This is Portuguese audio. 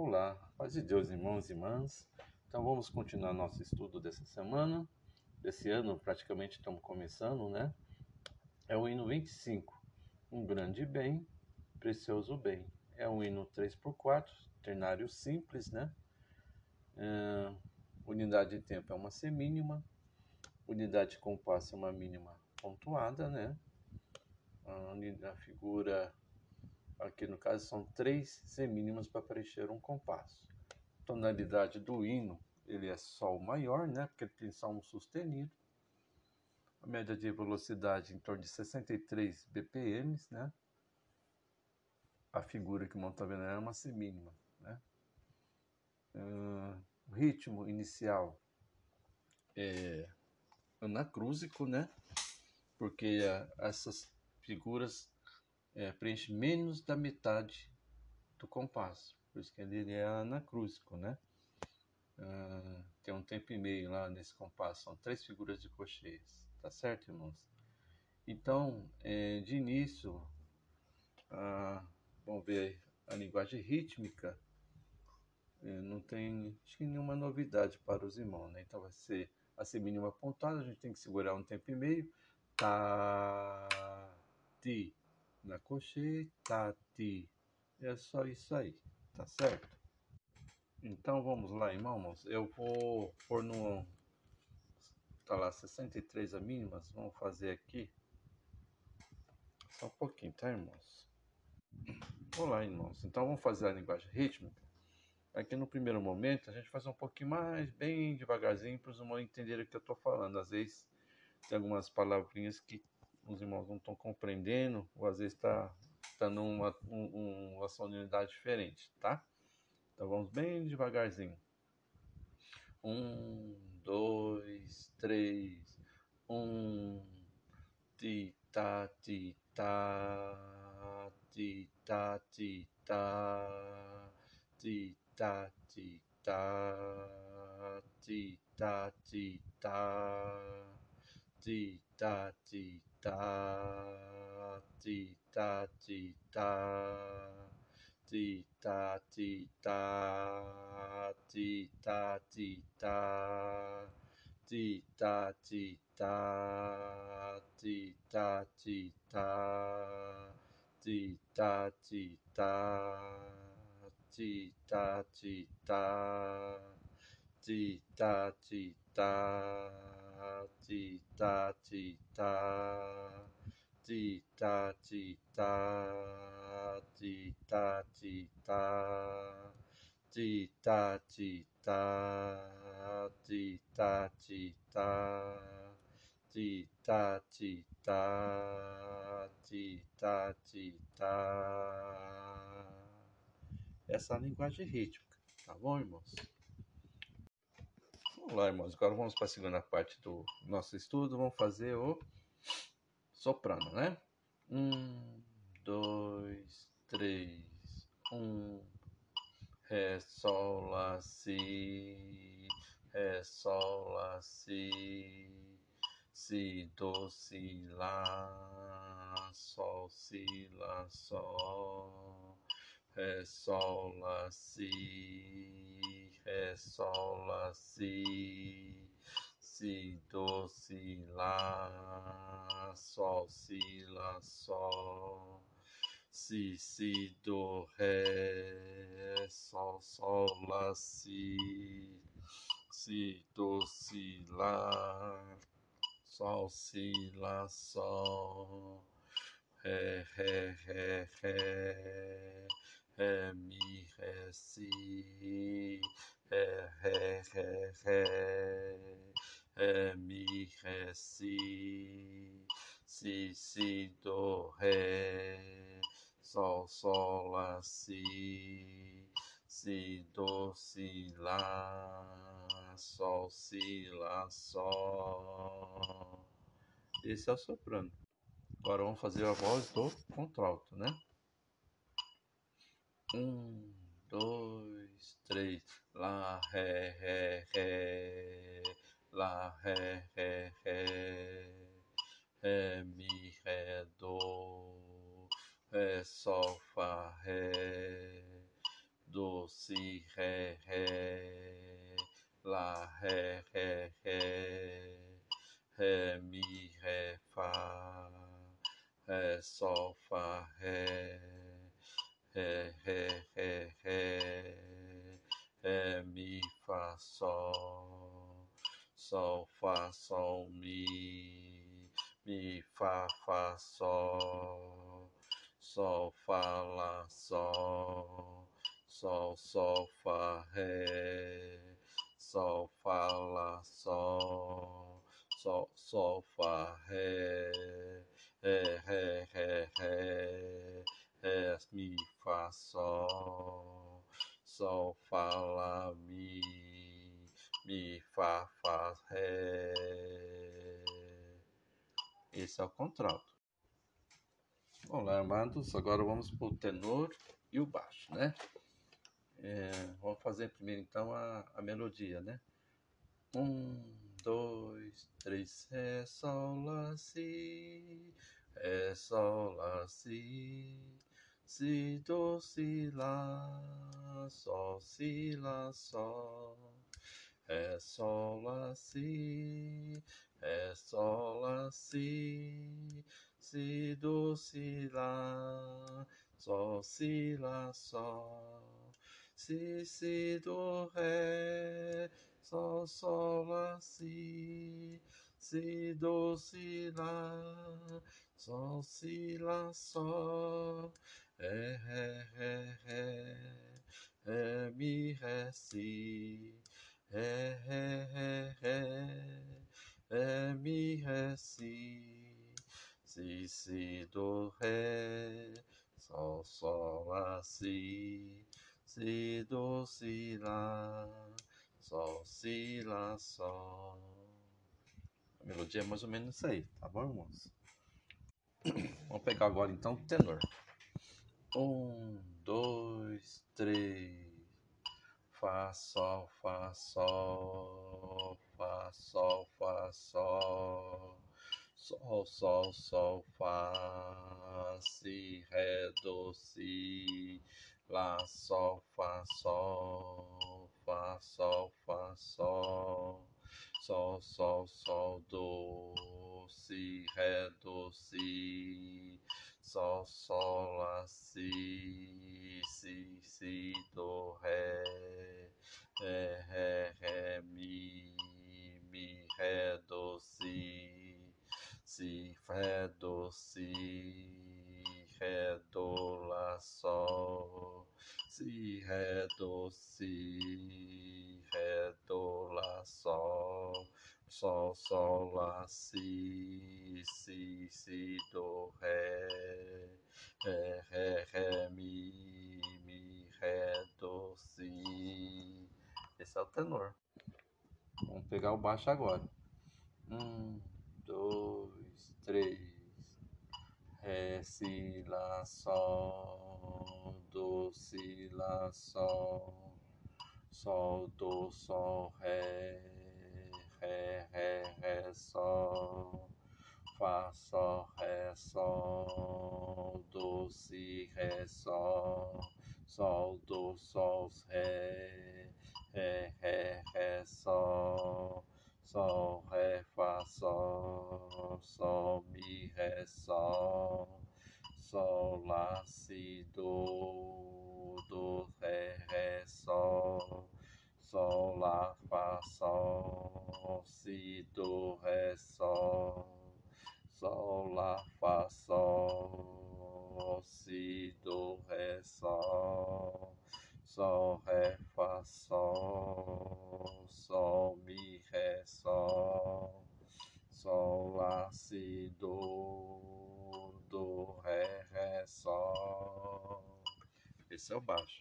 Olá, paz de Deus, irmãos e irmãs. Então vamos continuar nosso estudo dessa semana. Desse ano, praticamente estamos começando, né? É o hino 25, um grande bem, precioso bem. É um hino 3x4, ternário simples, né? É, unidade de tempo é uma semínima, unidade de compasso é uma mínima pontuada, né? A, a figura Aqui no caso são três semínimas para preencher um compasso. Tonalidade do hino, ele é sol maior, né? Porque ele tem sol sustenido. A média de velocidade em torno de 63 BPM, né? A figura que está vendo é uma semínima, né? Uh, ritmo inicial é anacrúsico, né? Porque uh, essas figuras é, preenche menos da metade do compasso. Por isso que ele é anacrúsico, né? Uh, tem um tempo e meio lá nesse compasso. São três figuras de cocheias. Tá certo, irmãos? Então, é, de início, uh, vamos ver a linguagem rítmica. É, não tem acho que nenhuma novidade para os irmãos, né? Então vai ser a semínima pontuada, a gente tem que segurar um tempo e meio. Tá, ti, na cochete. É só isso aí, tá certo? Então vamos lá, irmãos. Eu vou pôr no. Tá lá, 63 a mínimas. Vamos fazer aqui. Só um pouquinho, tá, irmãos? Olá, irmãos. Então vamos fazer a linguagem rítmica. Aqui no primeiro momento a gente faz um pouquinho mais, bem devagarzinho, para os irmãos entenderem o que eu estou falando. Às vezes tem algumas palavrinhas que os irmãos não estão compreendendo, ou às vezes está tá numa um, uma sonoridade diferente, tá? Então vamos bem devagarzinho. Um, dois, três, um, ti, ta, ti, ta, ti, ta, ti, ta, ti, ta, ti, ta, ti, ta, ti, ta, ti, ta, ti, ta ti ta ti ta ti ta ti ta ti ta ti ta ti ta ti ta ti ta ti ta ti ta ti ta ti ta ti ta ti ta ti ta ti ta ti ta ti ta ti ta ti ta ti ta ti ta ti ta ti ta ti ta ti ta ti ta ti ta ti ta essa é a linguagem rítmica, tá bom, irmãos? Vamos lá, irmãos. Agora vamos para a segunda parte do nosso estudo. Vamos fazer o soprano, né? Um, dois, três. Um, Ré, Sol, Lá, Si. Ré, Sol, Lá, Si. Si, Do, Si, Lá. Sol, Si, Lá, Sol. Ré, Sol, Lá, Si, Ré, Sol, Lá, Si, Si, Do, Si, Lá, Sol, Si, Lá, Sol, Si, Si, Do, Ré, Sol, Sol, Lá, Si, Si, Do, Si, Lá, Sol, Si, Lá, Sol, Ré, Ré, Ré, Ré, Ré, Mi, Ré, Si, Ré, Ré, Ré, Ré, Mi, Ré, Si, Si, Si, Do, Ré, Sol, Sol, Lá, Si, Si, Do, Si, Lá, Sol, Si, Lá, Sol. Esse é o soprano. Agora vamos fazer a voz do contralto, né? Um, dois, três. Lá, ré, ré, ré. Lá, ré, ré, ré. Ré, mi, ré, do. Ré, sol, fá, ré. Do, si, ré, ré, lá, ré, sol, fá, sol, mi, mi, fá, fá, sol, sol, fá, lá, sol, sol, sol, fá, ré, sol, fá, lá, sol, sol, sol, fá, ré, ré, ré, ré, ré, ré, mi, fá, sol, sol, Olá, amados. Agora vamos para o tenor e o baixo, né? É, vamos fazer primeiro então a, a melodia, né? Um, dois, três, Ré, Sol, Lá, Si, Ré, Sol, Lá, Si, Si, Do, Si, Lá, Sol, Si, Lá, Sol, Ré, Sol, Lá, Si, Ré, Sol, Lá, Si, Si, Do, Si, Lá, Sol, Si, Lá, Sol, si, si, do, ré, sol, sol, lá, si, si, do, si, lá, sol, si, lá, sol, ré, ré, ré, ré, mi, ré, si, ré, ré, ré, ré, ré, mi, ré, si, si, si, do, ré, sol, sol, lá, si, Si, do, si, lá, sol, si, lá, sol. A melodia é mais ou menos isso aí, tá bom, irmãos? Vamos pegar agora então o tenor. Um, dois, três. Fá, sol, fá, sol, fá, sol, fá, sol. Sol, sol, sol, fá, si, ré, do, si, Lá, Sol, Fá, Sol, Fá, Sol, Fá, Sol, Sol, Sol, Sol, Do, Si, Ré, Do, Si, Sol, Sol, Lá, Si, Si, Si, Do, Do, Si, Ré, Do, Lá, Sol, Sol, Sol, Lá, Si, Si, Si, Do, Ré, Ré, Ré, Ré, Mi, Mi, Ré, Do, Si. Esse é o tenor. Vamos pegar o baixo agora. Um, dois, três. Ré, Si, Lá, Sol, Do, Si, Lá, Sol, Sol, Do, Sol, Ré, Ré, Ré, Ré, Sol, Fá, Sol, Ré, Sol, Do, Si, Ré, Sol, Sol, Do, Sol, Ré, Ré, Ré, Ré, Sol, Sol, Ré, Fá, Sol, Sol, Mi, Ré, Sol, Sol, Lá, Si, Do, Do, Ré, Ré, Sol, Sol, Lá, Fá, Sol, Si, Do, Ré, Sol, Sol, Lá, Fá, Sol, Si, Do, Ré, Sol, Sol, Ré, Fá, Sol, O baixo.